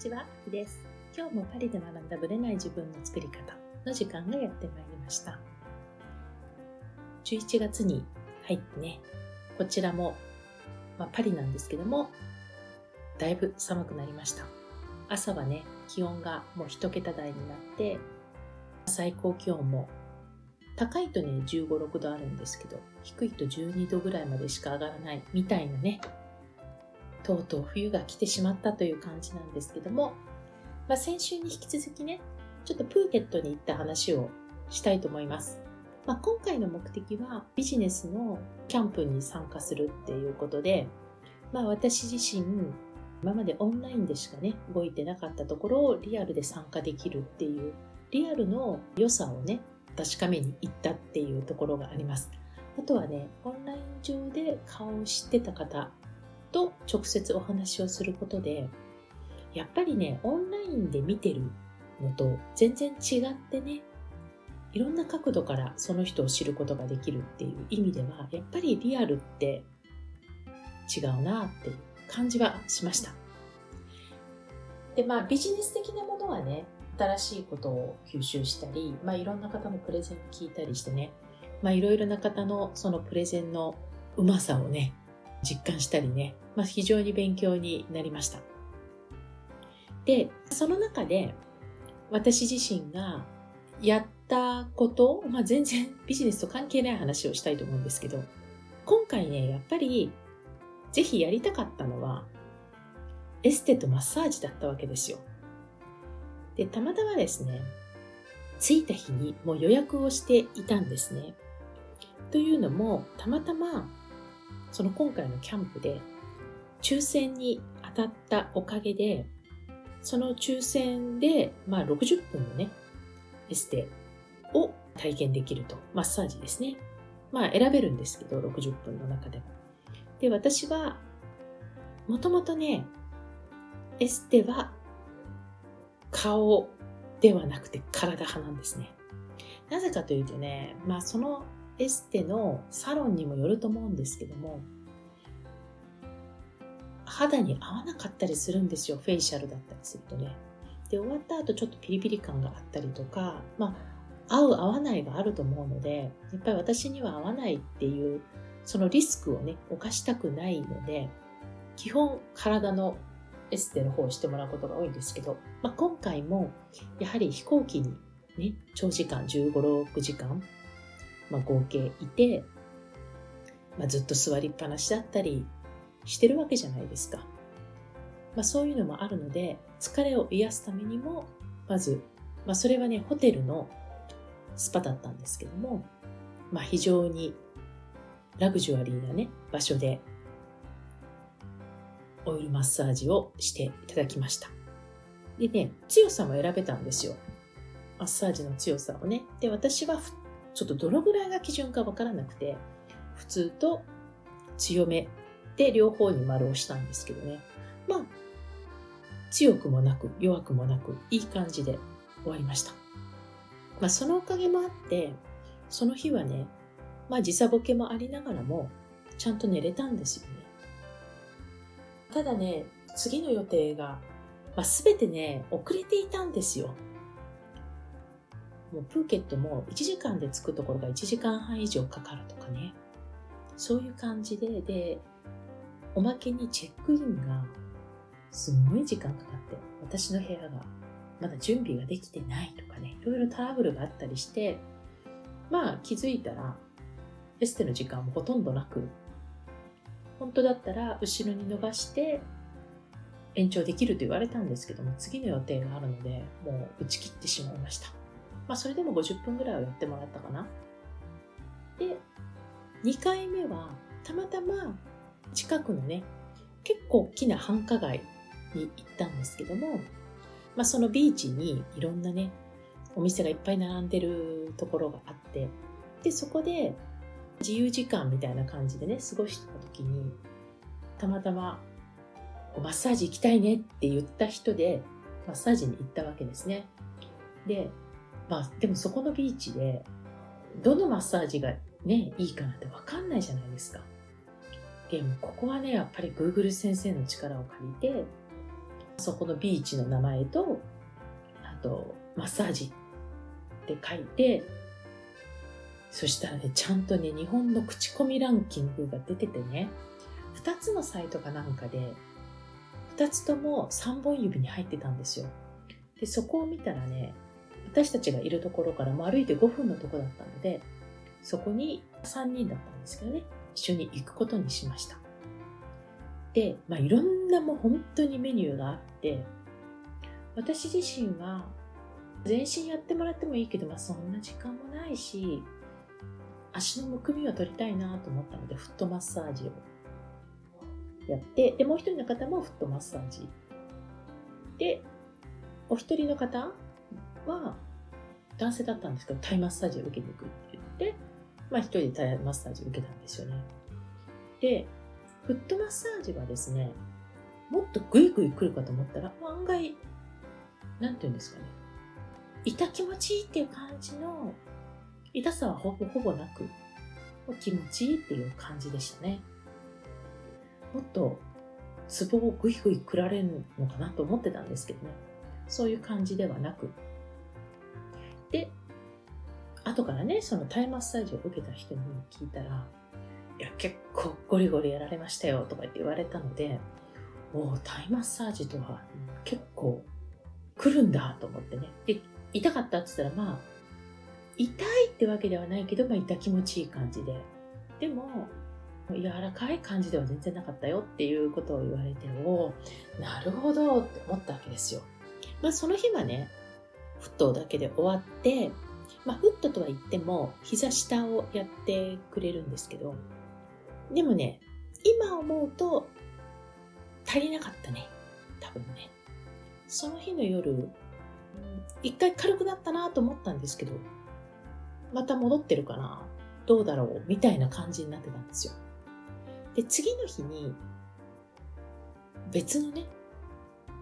ちは、あきです。今日もパリで学んだブレない自分の作り方の時間がやってまいりました。11月に入ってね、こちらも、まあ、パリなんですけども、だいぶ寒くなりました。朝はね、気温がもう一桁台になって、最高気温も高いとね、15、6度あるんですけど、低いと12度ぐらいまでしか上がらないみたいなね、とうとう冬が来てしまったという感じなんですけども、まあ、先週に引き続きね、ちょっとプーケットに行った話をしたいと思います。まあ、今回の目的はビジネスのキャンプに参加するっていうことで、まあ、私自身今までオンラインでしかね動いてなかったところをリアルで参加できるっていうリアルの良さをね確かめに行ったっていうところがありますあとはねオンライン上で顔を知ってた方と直接お話をすることで、やっぱりね、オンラインで見てるのと全然違ってね、いろんな角度からその人を知ることができるっていう意味では、やっぱりリアルって違うなっていう感じはしました。で、まあビジネス的なものはね、新しいことを吸収したり、まあいろんな方のプレゼンを聞いたりしてね、まあいろいろな方のそのプレゼンのうまさをね、実感したりね、まあ、非常に勉強になりました。で、その中で私自身がやったこと、まあ、全然 ビジネスと関係ない話をしたいと思うんですけど、今回ね、やっぱりぜひやりたかったのはエステとマッサージだったわけですよ。で、たまたまですね、着いた日にもう予約をしていたんですね。というのも、たまたまその今回のキャンプで抽選に当たったおかげで、その抽選で、まあ60分のね、エステを体験できると。マッサージですね。まあ選べるんですけど、60分の中でも。で、私は、もともとね、エステは顔ではなくて体派なんですね。なぜかというとね、まあそのエステのサロンにもよると思うんですけども、肌に合わなかったりするんですよ、フェイシャルだったりするとね。で、終わった後ちょっとピリピリ感があったりとか、まあ、合う合わないがあると思うので、やっぱり私には合わないっていう、そのリスクをね、犯したくないので、基本体のエステの方をしてもらうことが多いんですけど、まあ、今回もやはり飛行機にね、長時間15、6時間まあ、合計いて、まあ、ずっと座りっぱなしだったりしてるわけじゃないですか。まあ、そういうのもあるので、疲れを癒すためにも、まず、まあ、それはね、ホテルのスパだったんですけども、まあ、非常にラグジュアリーなね、場所で、オイルマッサージをしていただきました。でね、強さも選べたんですよ。マッサージの強さをね。で、私はちょっとどのぐらいが基準かわからなくて、普通と強めで両方に丸をしたんですけどね。まあ、強くもなく弱くもなくいい感じで終わりました。まあそのおかげもあって、その日はね、まあ時差ボケもありながらもちゃんと寝れたんですよね。ただね、次の予定が、まあ、全てね、遅れていたんですよ。もうプーケットも1時間で着くところが1時間半以上かかるとかね。そういう感じで、で、おまけにチェックインがすんごい時間かかって、私の部屋がまだ準備ができてないとかね、いろいろトラブルがあったりして、まあ気づいたら、エステの時間もほとんどなく、本当だったら後ろに伸ばして延長できると言われたんですけども、次の予定があるので、もう打ち切ってしまいました。まあ、それでも50分ぐらいはやってもらったかな。で、2回目は、たまたま近くのね、結構大きな繁華街に行ったんですけども、まあ、そのビーチにいろんなね、お店がいっぱい並んでるところがあって、で、そこで自由時間みたいな感じでね、過ごした時に、たまたま、マッサージ行きたいねって言った人で、マッサージに行ったわけですね。で、まあ、でもそこのビーチで、どのマッサージがね、いいかなんてわかんないじゃないですか。でも、ここはね、やっぱり Google 先生の力を借りて、そこのビーチの名前と、あと、マッサージって書いて、そしたらね、ちゃんとね、日本の口コミランキングが出ててね、2つのサイトかなんかで、2つとも3本指に入ってたんですよ。で、そこを見たらね、私たちがいるところからも歩いて5分のとこだったので、そこに3人だったんですけどね、一緒に行くことにしました。で、まあ、いろんなもう本当にメニューがあって、私自身は全身やってもらってもいいけど、まあ、そんな時間もないし、足のむくみを取りたいなと思ったので、フットマッサージをやって、で、もう一人の方もフットマッサージ。で、お一人の方は男性だったんですけど、タイマッサージを受けに行くって言って、まあ一人でタイマッサージを受けたんですよね。で、フットマッサージはですね、もっとグイグイ来るかと思ったら、案外、なんて言うんですかね。痛気持ちいいっていう感じの、痛さはほぼほぼなく、気持ちいいっていう感じでしたね。もっとツボをグイグイくられるのかなと思ってたんですけどね。そういう感じではなく。で、後からね、そのタイマッサージを受けた人に聞いたら、いや、結構ゴリゴリやられましたよとか言って言われたので、おタイマッサージとは結構来るんだと思ってね。で、痛かったって言ったら、まあ、痛いってわけではないけど、まあ、痛気持ちいい感じで。でも、柔らかい感じでは全然なかったよっていうことを言われて、おなるほどって思ったわけですよ。まあ、その日はね、フットだけで終わって、まあ、フットとは言っても、膝下をやってくれるんですけど、でもね、今思うと足りなかったね。多分ね。その日の夜、一回軽くなったなと思ったんですけど、また戻ってるかなどうだろうみたいな感じになってたんですよ。で、次の日に、別のね、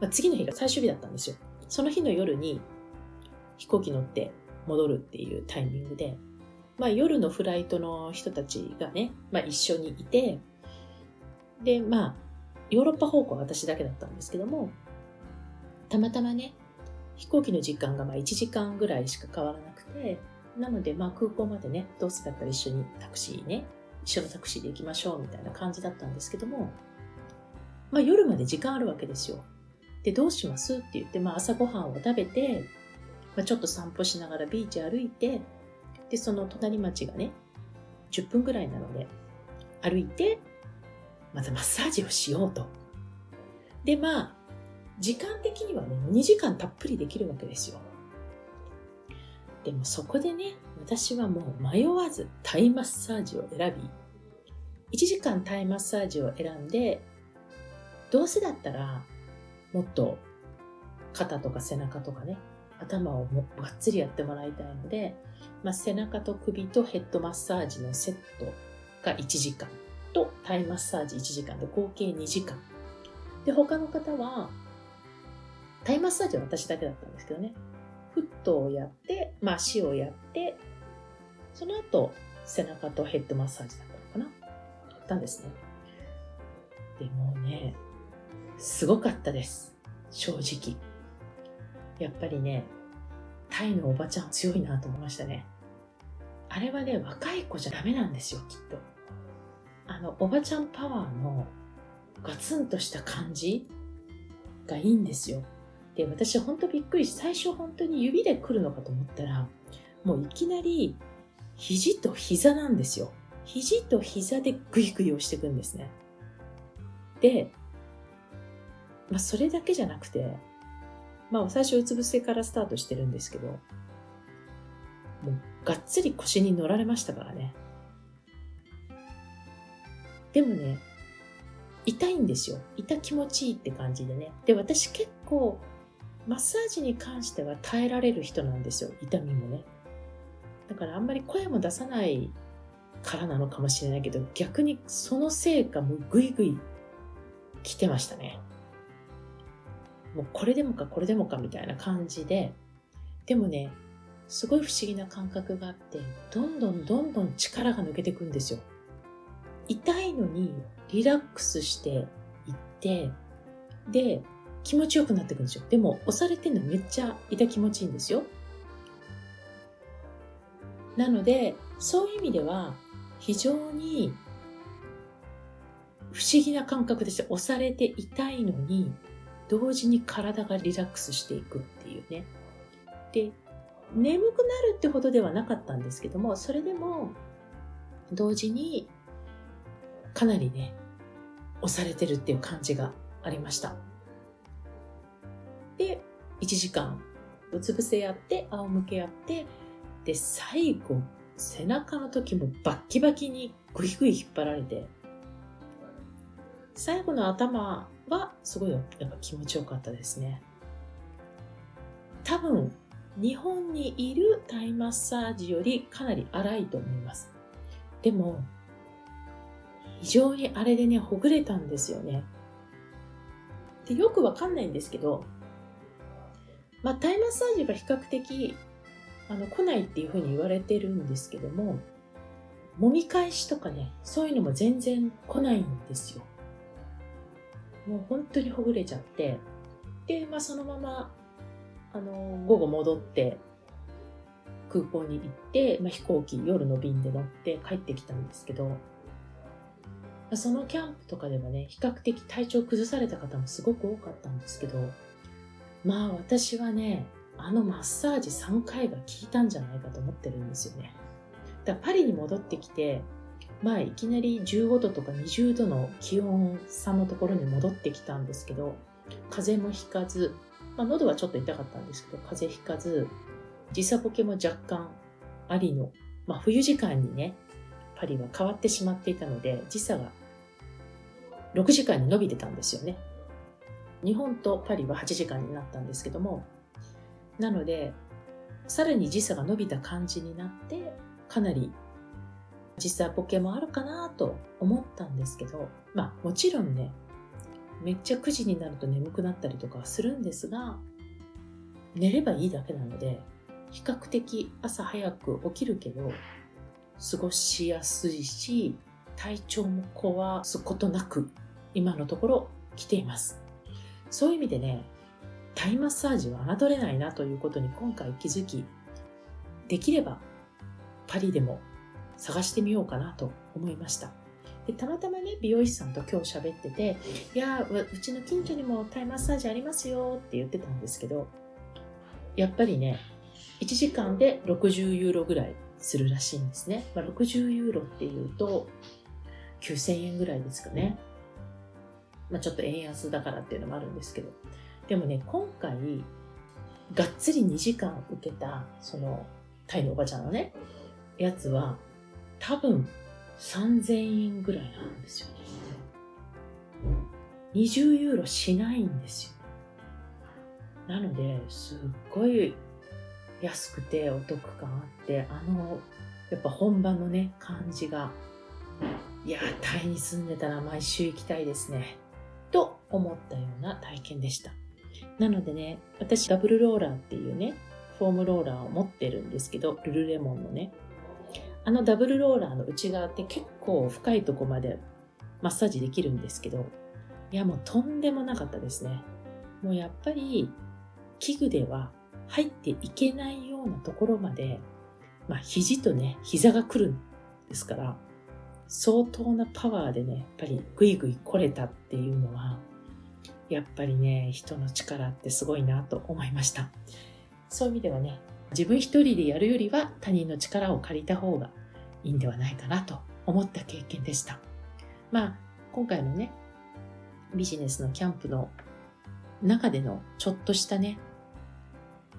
まあ、次の日が最終日だったんですよ。その日の夜に飛行機乗って戻るっていうタイミングで、まあ、夜のフライトの人たちがね、まあ、一緒にいて、で、まあ、ヨーロッパ方向は私だけだったんですけども、たまたまね、飛行機の時間がまあ1時間ぐらいしか変わらなくて、なのでまあ空港までね、どうせだったら一緒にタクシーね、一緒のタクシーで行きましょうみたいな感じだったんですけども、まあ夜まで時間あるわけですよ。で、どうしますって言って、まあ朝ごはんを食べて、まあ、ちょっと散歩しながらビーチ歩いて、で、その隣町がね、10分ぐらいなので、歩いて、またマッサージをしようと。で、まあ、時間的にはね、2時間たっぷりできるわけですよ。でもそこでね、私はもう迷わずタイマッサージを選び、1時間タイマッサージを選んで、どうせだったら、もっと肩とか背中とかね、頭をもがっつりやってもらいたいので、まあ、背中と首とヘッドマッサージのセットが1時間とタイマッサージ1時間で合計2時間。で、他の方は、タイマッサージは私だけだったんですけどね、フットをやって、まあ、足をやって、その後、背中とヘッドマッサージだったのかなやったんですね。でもね、すごかったです。正直。やっぱりね、タイのおばちゃん強いなと思いましたね。あれはね、若い子じゃダメなんですよ、きっと。あの、おばちゃんパワーのガツンとした感じがいいんですよ。で、私ほんとびっくりし、最初本当に指で来るのかと思ったら、もういきなり肘と膝なんですよ。肘と膝でグイグイ押していくんですね。で、まあそれだけじゃなくて、まあ最初うつ伏せからスタートしてるんですけど、もうがっつり腰に乗られましたからね。でもね、痛いんですよ。痛気持ちいいって感じでね。で、私結構、マッサージに関しては耐えられる人なんですよ。痛みもね。だからあんまり声も出さないからなのかもしれないけど、逆にそのせいかもうグイグイ来てましたね。もうこれでもかこれでもかみたいな感じで、でもね、すごい不思議な感覚があって、どんどんどんどん力が抜けていくんですよ。痛いのにリラックスしていって、で、気持ちよくなっていくんですよ。でも押されてるのめっちゃ痛気持ちいいんですよ。なので、そういう意味では非常に不思議な感覚でして押されて痛いのに同時に体がリラックスしていくっていうね。で、眠くなるってほどではなかったんですけども、それでも同時にかなりね、押されてるっていう感じがありました。で、1時間うつ伏せやって、仰向けやって、で、最後、背中の時もバッキバキにグイグイ引っ張られて、最後の頭はすごいやっぱ気持ちよかったですね。多分、日本にいるタイマッサージよりかなり荒いと思います。でも、非常にあれでね、ほぐれたんですよね。でよくわかんないんですけど、まあ、タイマッサージは比較的あの来ないっていうふうに言われてるんですけども、揉み返しとかね、そういうのも全然来ないんですよ。もう本当にほぐれちゃって、で、まあ、そのまま、あの、午後戻って空港に行って、まあ、飛行機夜の便で乗って帰ってきたんですけど、そのキャンプとかではね、比較的体調崩された方もすごく多かったんですけど、まあ私はね、あのマッサージ3回が効いたんじゃないかと思ってるんですよね。だからパリに戻ってきて、まあいきなり15度とか20度の気温差のところに戻ってきたんですけど、風邪もひかず、まあ喉はちょっと痛かったんですけど、風邪ひかず、時差ボケも若干ありの、まあ冬時間にね、パリは変わってしまっていたので、時差が6時間に伸びてたんですよね。日本とパリは8時間になったんですけども、なので、さらに時差が伸びた感じになって、かなり時差ボケもあるかなと思ったんですけど、まあもちろんね、めっちゃ9時になると眠くなったりとかはするんですが、寝ればいいだけなので、比較的朝早く起きるけど、過ごしやすいし、体調も壊すことなく、今のところ来ています。そういう意味でね、タイマッサージは侮れないなということに今回気づき、できればパリでも探してみようかなと思いました。でたまたまね、美容師さんと今日喋ってて、いや、うちの近所にもタイマッサージありますよって言ってたんですけど、やっぱりね、1時間で60ユーロぐらいするらしいんですね。まあ、60ユーロっていうと、9000円ぐらいですかね。まあ、ちょっと円安だからっていうのもあるんですけど。でもね、今回、がっつり2時間受けた、その、タイのおばちゃんのね、やつは、多分3000円ぐらいなんですよね。20ユーロしないんですよ。なので、すっごい安くてお得感あって、あの、やっぱ本場のね、感じがいやタイに住んでたら毎週行きたいですね。と思ったような体験でした。なのでね、私ダブルローラーっていうね、フォームローラーを持ってるんですけど、ルルレモンのね。あのダブルローラーの内側って結構深いとこまでマッサージできるんですけど、いやもうとんでもなかったですね。もうやっぱり器具では入っていけないようなところまで、まあ肘とね、膝が来るんですから、相当なパワーでね、やっぱりグイグイ来れたっていうのは、やっぱりね、人の力ってすごいなと思いました。そういう意味ではね、自分一人でやるよりは他人の力を借りた方がいいんではないかなと思った経験でした。まあ、今回のね、ビジネスのキャンプの中でのちょっとしたね、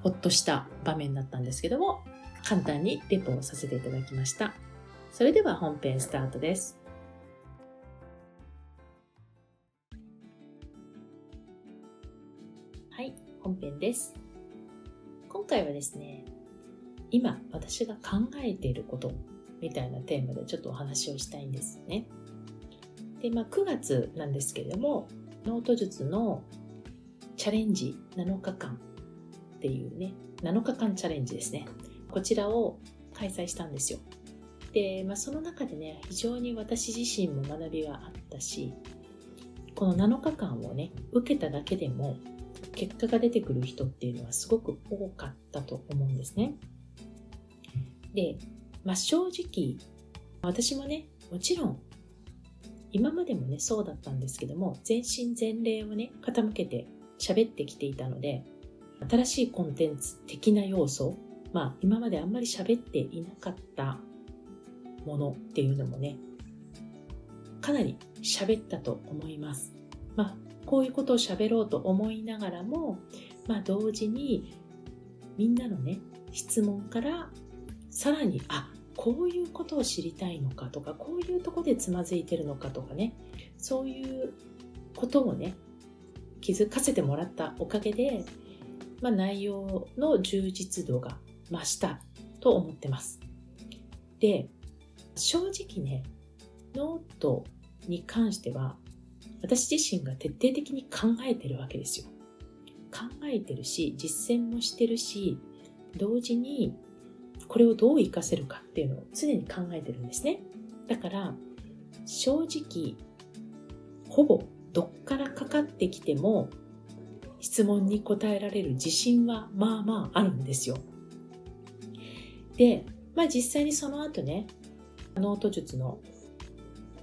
ほっとした場面だったんですけども、簡単にレポをさせていただきました。それでは本編スタートです。はい、本編です。今回はですね、今私が考えていることみたいなテーマでちょっとお話をしたいんですね。で、まあ9月なんですけれども、ノート術のチャレンジ7日間っていうね、7日間チャレンジですね。こちらを開催したんですよ。で、まあ、その中でね、非常に私自身も学びがあったし、この7日間をね、受けただけでも、結果が出てくる人っていうのはすごく多かったと思うんですね。で、まあ、正直私もねもちろん今までもねそうだったんですけども全身全霊をね傾けて喋ってきていたので新しいコンテンツ的な要素まあ今まであんまり喋っていなかったものっていうのもねかなり喋ったと思います。まあこういうことを喋ろうと思いながらも、まあ同時にみんなのね質問からさらにあこういうことを知りたいのかとかこういうとこでつまずいてるのかとかねそういうことをね気づかせてもらったおかげで、まあ、内容の充実度が増したと思ってます。で正直ねノートに関しては私自身が徹底的に考えてるわけですよ。考えてるし実践もしてるし同時にこれをどう活かせるかっていうのを常に考えてるんですね。だから正直ほぼどっからかかってきても質問に答えられる自信はまあまああるんですよ。で、まあ実際にその後ね、ノート術の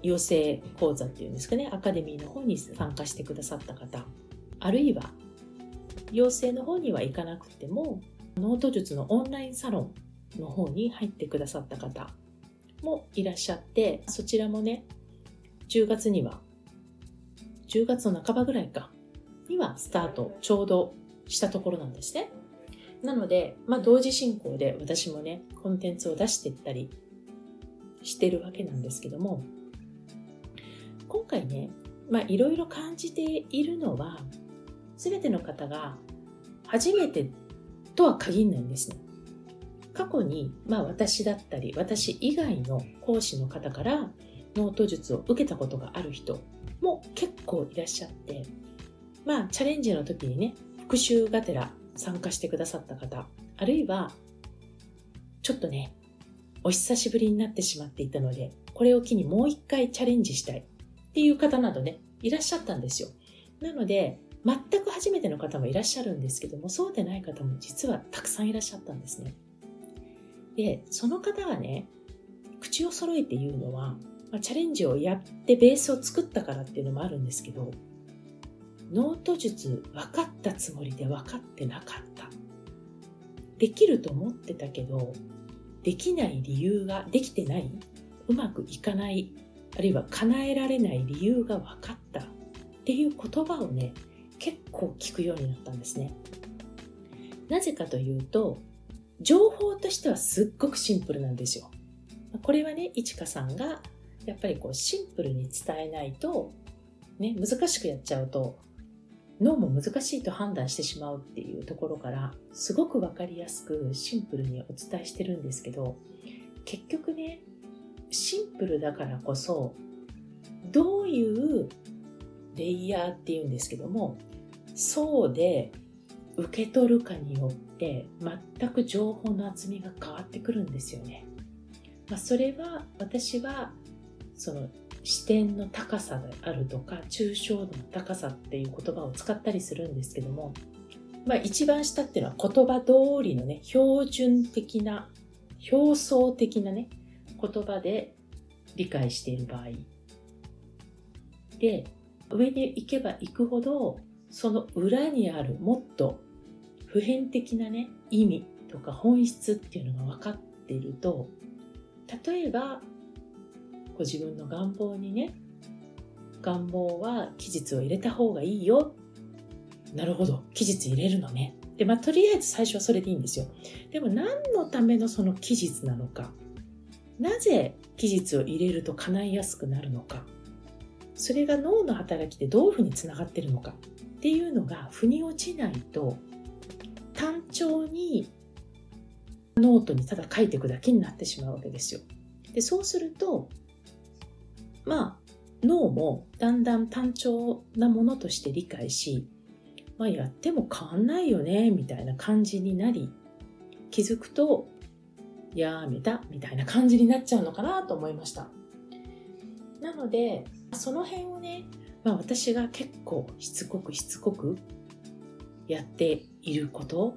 養成講座っていうんですかね、アカデミーの方に参加してくださった方、あるいは養成の方には行かなくても、ノート術のオンラインサロンの方に入ってくださった方もいらっしゃってそちらもね10月には10月の半ばぐらいかにはスタートちょうどしたところなんですね。なので、まあ、同時進行で私もねコンテンツを出していったりしてるわけなんですけども今回ねいろいろ感じているのは全ての方が初めてとは限らないんですね。過去に、まあ、私だったり私以外の講師の方からノート術を受けたことがある人も結構いらっしゃってまあチャレンジの時にね復習がてら参加してくださった方あるいはちょっとねお久しぶりになってしまっていたのでこれを機にもう一回チャレンジしたい。っていう方などねいらっしゃったんですよなので全く初めての方もいらっしゃるんですけどもそうでない方も実はたくさんいらっしゃったんですねで、その方がね、口を揃えて言うのは、まあ、チャレンジをやってベースを作ったからっていうのもあるんですけど、ノート術分かったつもりで分かってなかった。できると思ってたけど、できない理由が、できてない、うまくいかない、あるいは叶えられない理由が分かったっていう言葉をね、結構聞くようになったんですね。なぜかというと、情報としてはすっごくシンプルなんですよ。これはね、いちかさんがやっぱりこうシンプルに伝えないと、ね、難しくやっちゃうと脳も難しいと判断してしまうっていうところからすごくわかりやすくシンプルにお伝えしてるんですけど結局ねシンプルだからこそどういうレイヤーっていうんですけどもそうで受け取るかによって全く情報の厚みが変わってくるんですよね。まあ、それは私はその視点の高さであるとか抽象度の高さっていう言葉を使ったりするんですけども、まあ、一番下っていうのは言葉通りのね標準的な表層的なね言葉で理解している場合。で上に行けば行くほどその裏にあるもっと普遍的なね意味とか本質っていうのが分かっていると例えばご自分の願望にね願望は期日を入れた方がいいよ。なるほど期日入れるのね。でまあとりあえず最初はそれでいいんですよ。でも何のためのその期日なのか。なぜ期日を入れると叶いやすくなるのかそれが脳の働きでどういうふうにつながってるのかっていうのが腑に落ちないと単調にノートにただ書いていくだけになってしまうわけですよ。でそうするとまあ脳もだんだん単調なものとして理解し、まあ、やっても変わんないよねみたいな感じになり気づくとやめたみたいな感じになっちゃうのかなと思いました。なのでその辺をね、まあ、私が結構しつこくしつこくやっていること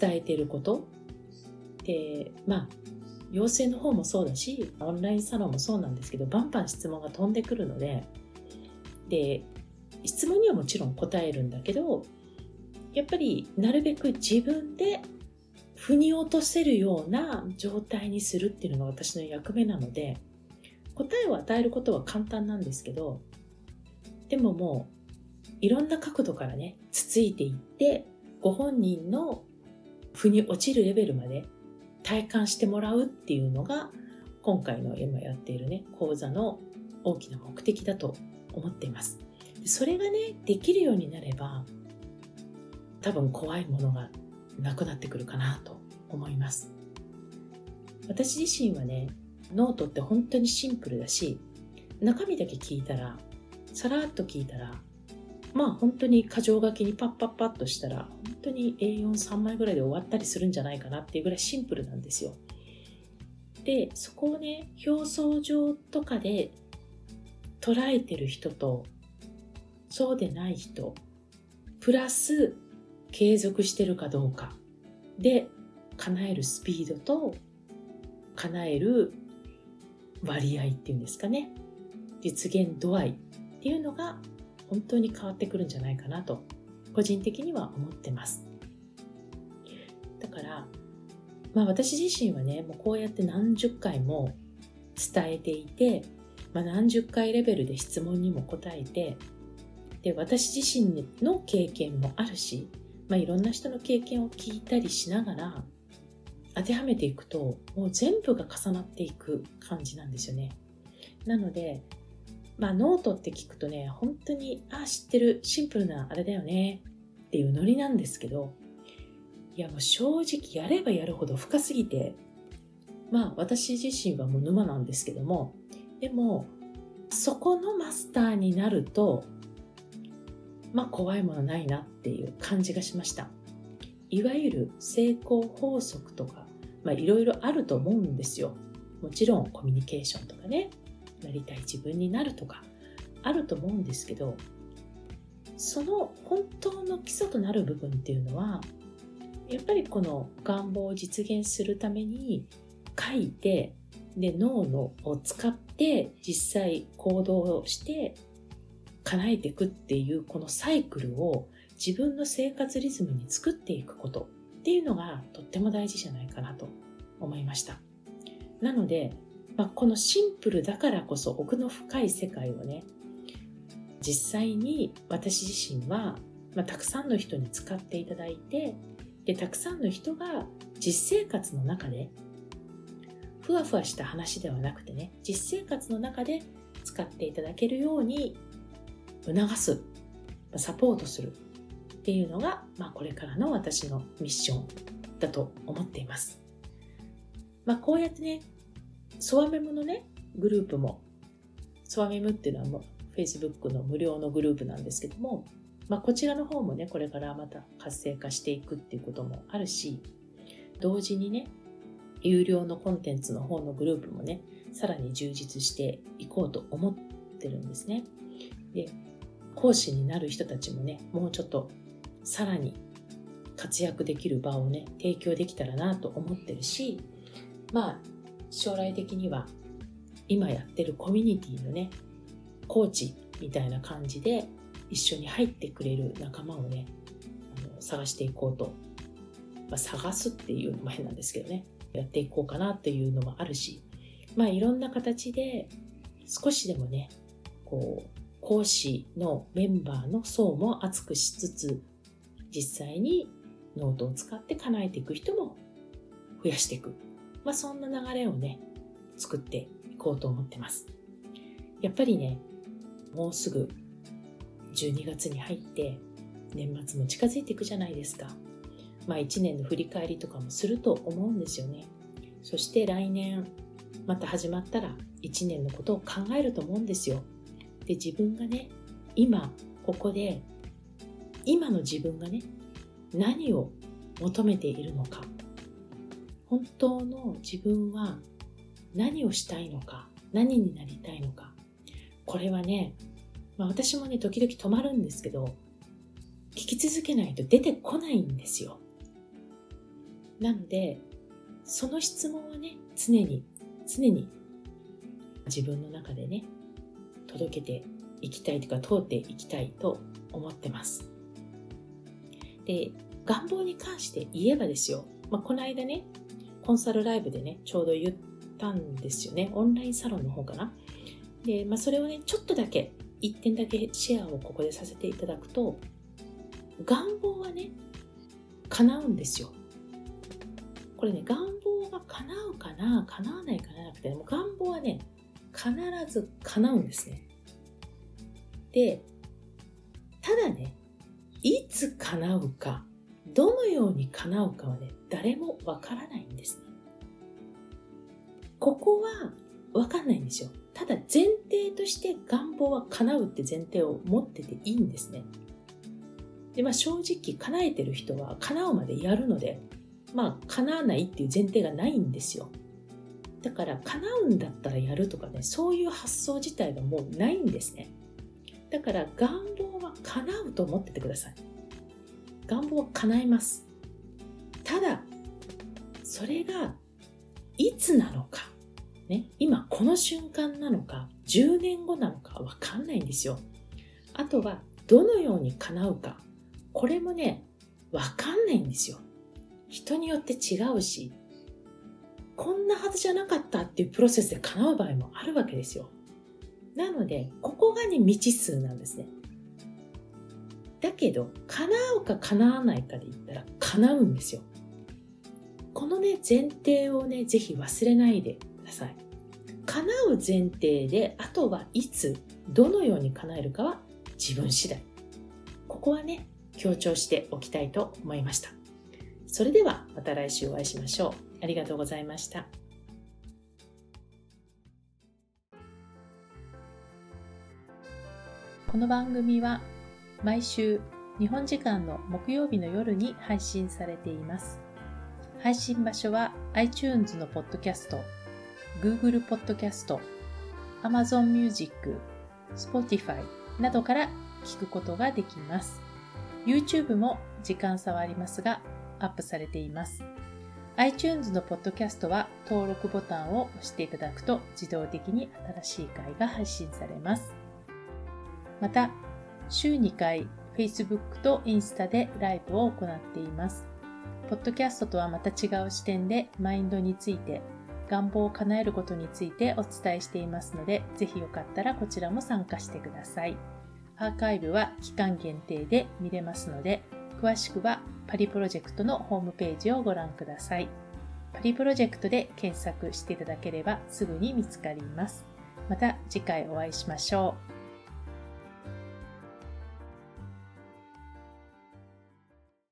伝えていることでまあ養成の方もそうだしオンラインサロンもそうなんですけどバンバン質問が飛んでくるのでで質問にはもちろん答えるんだけどやっぱりなるべく自分で腑に落とせるような状態にするっていうのが私の役目なので答えを与えることは簡単なんですけどでももういろんな角度からねつついていってご本人の腑に落ちるレベルまで体感してもらうっていうのが今回の今やっているね講座の大きな目的だと思っています。それがねできるようになれば多分怖いものがなくなってくるかなと思います。私自身はねノートって本当にシンプルだし中身だけ聞いたらさらっと聞いたらまあ本当に箇条書きにパッパッパッとしたら本当に A43 枚ぐらいで終わったりするんじゃないかなっていうぐらいシンプルなんですよ。でそこをね表層上とかで捉えてる人とそうでない人プラス継続してるかどうか。で叶えるスピードと叶える割合っていうんですかね。実現度合いっていうのが本当に変わってくるんじゃないかなと個人的には思ってます。だからまあ私自身はねもうこうやって何十回も伝えていて、まあ、何十回レベルで質問にも答えてで私自身の経験もあるしまあ、いろんな人の経験を聞いたりしながら当てはめていくともう全部が重なっていく感じなんですよね。なので、まあ、ノートって聞くとね本当にあ知ってるシンプルなあれだよねっていうノリなんですけどいやもう正直やればやるほど深すぎてまあ私自身はもう沼なんですけどもでもそこのマスターになるとまあ怖いものないなっていう感じがしました。いわゆる成功法則とかいろいろあると思うんですよ。もちろんコミュニケーションとかねなりたい自分になるとかあると思うんですけどその本当の基礎となる部分っていうのはやっぱりこの願望を実現するために書いてで脳のを使って実際行動をして叶えていくっていうこのサイクルを自分の生活リズムに作っていくことっていうのがとっても大事じゃないかなと思いました。なので、まあ、このシンプルだからこそ奥の深い世界をね実際に私自身は、まあ、たくさんの人に使っていただいてでたくさんの人が実生活の中でふわふわした話ではなくてね実生活の中で使っていただけるように促すサポートするっていうのが、まあ、これからの私のミッションだと思っています。まあ、こうやってね、ソワメムのね、グループも、ソワメムっていうのはもう Facebook の無料のグループなんですけども、まあ、こちらの方もね、これからまた活性化していくっていうこともあるし、同時にね、有料のコンテンツの方のグループもね、さらに充実していこうと思ってるんですね。で、講師になる人たちもねもうちょっとさらに活躍できる場をね提供できたらなと思ってるしまあ将来的には今やってるコミュニティのねコーチみたいな感じで一緒に入ってくれる仲間をねあの探していこうと、まあ、探すっていうのも変なんですけどねやっていこうかなっていうのもあるしまあいろんな形で少しでもねこう講師のメンバーの層も厚くしつつ実際にノートを使って叶えていく人も増やしていく、まあ、そんな流れをね作っていこうと思ってます。やっぱりねもうすぐ12月に入って年末も近づいていくじゃないですか。まあ1年の振り返りとかもすると思うんですよね。そして来年また始まったら1年のことを考えると思うんですよ。で自分がね今ここで今の自分がね何を求めているのか。本当の自分は何をしたいのか。何になりたいのか。これはね、まあ、私もね時々止まるんですけど聞きき続けないと出てこないんですよ。なので、その質問はね、常に、常に自分の中でね、届けていきたいとか、通っていきたいと思ってます。で、願望に関して言えばですよ、まあ、この間ね、コンサルライブでね、ちょうど言ったんですよね。オンラインサロンの方かな。で、まあ、それをね、ちょっとだけ、1点だけシェアをここでさせていただくと、願望はね、叶うんですよ。これね、願望が叶うかな、叶わないかななくて、もう願、必ず叶うんですね。で、ただね、いつ叶うか、どのように叶うかはね、誰もわからないんですね。ここはわかんないんですよ。ただ前提として願望は叶うって前提を持ってていいんですね。で、まあ正直叶えてる人は叶うまでやるので、まあ叶わないっていう前提がないんですよ。だから叶うんだったらやるとかね、そういう発想自体がもうないんですね。だから願望は叶うと思っててください。願望は叶います。ただ、それがいつなのか、ね、今この瞬間なのか、10年後なのかわかんないんですよ。あとは、どのように叶うか、これもね、わかんないんですよ。人によって違うし、こんなはずじゃなかったっていうプロセスで叶う場合もあるわけですよ。なので、ここがね、未知数なんですね。だけど、叶うか叶わないかで言ったら叶うんですよ。このね、前提をね、ぜひ忘れないでください。叶う前提で、あとはいつ、どのように叶えるかは自分次第。ここはね、強調しておきたいと思いました。それではまた来週お会いしましょう。ありがとうございました。この番組は毎週日本時間の木曜日の夜に配信されています。配信場所は iTunes のポッドキャスト、Google ポッドキャスト、Amazon Music、Spotify などから聞くことができます。YouTube も時間差はありますがアップされています。iTunes のポッドキャストは登録ボタンを押していただくと自動的に新しい回が配信されます。また、週2回 Facebook とインスタでライブを行っています。ポッドキャストとはまた違う視点でマインドについて、願望を叶えることについてお伝えしていますので、ぜひよかったらこちらも参加してください。アーカイブは期間限定で見れますので、詳しくはパリプロジェクトのホームページをご覧ください。パリプロジェクトで検索していただければすぐに見つかります。また次回お会いしましょう。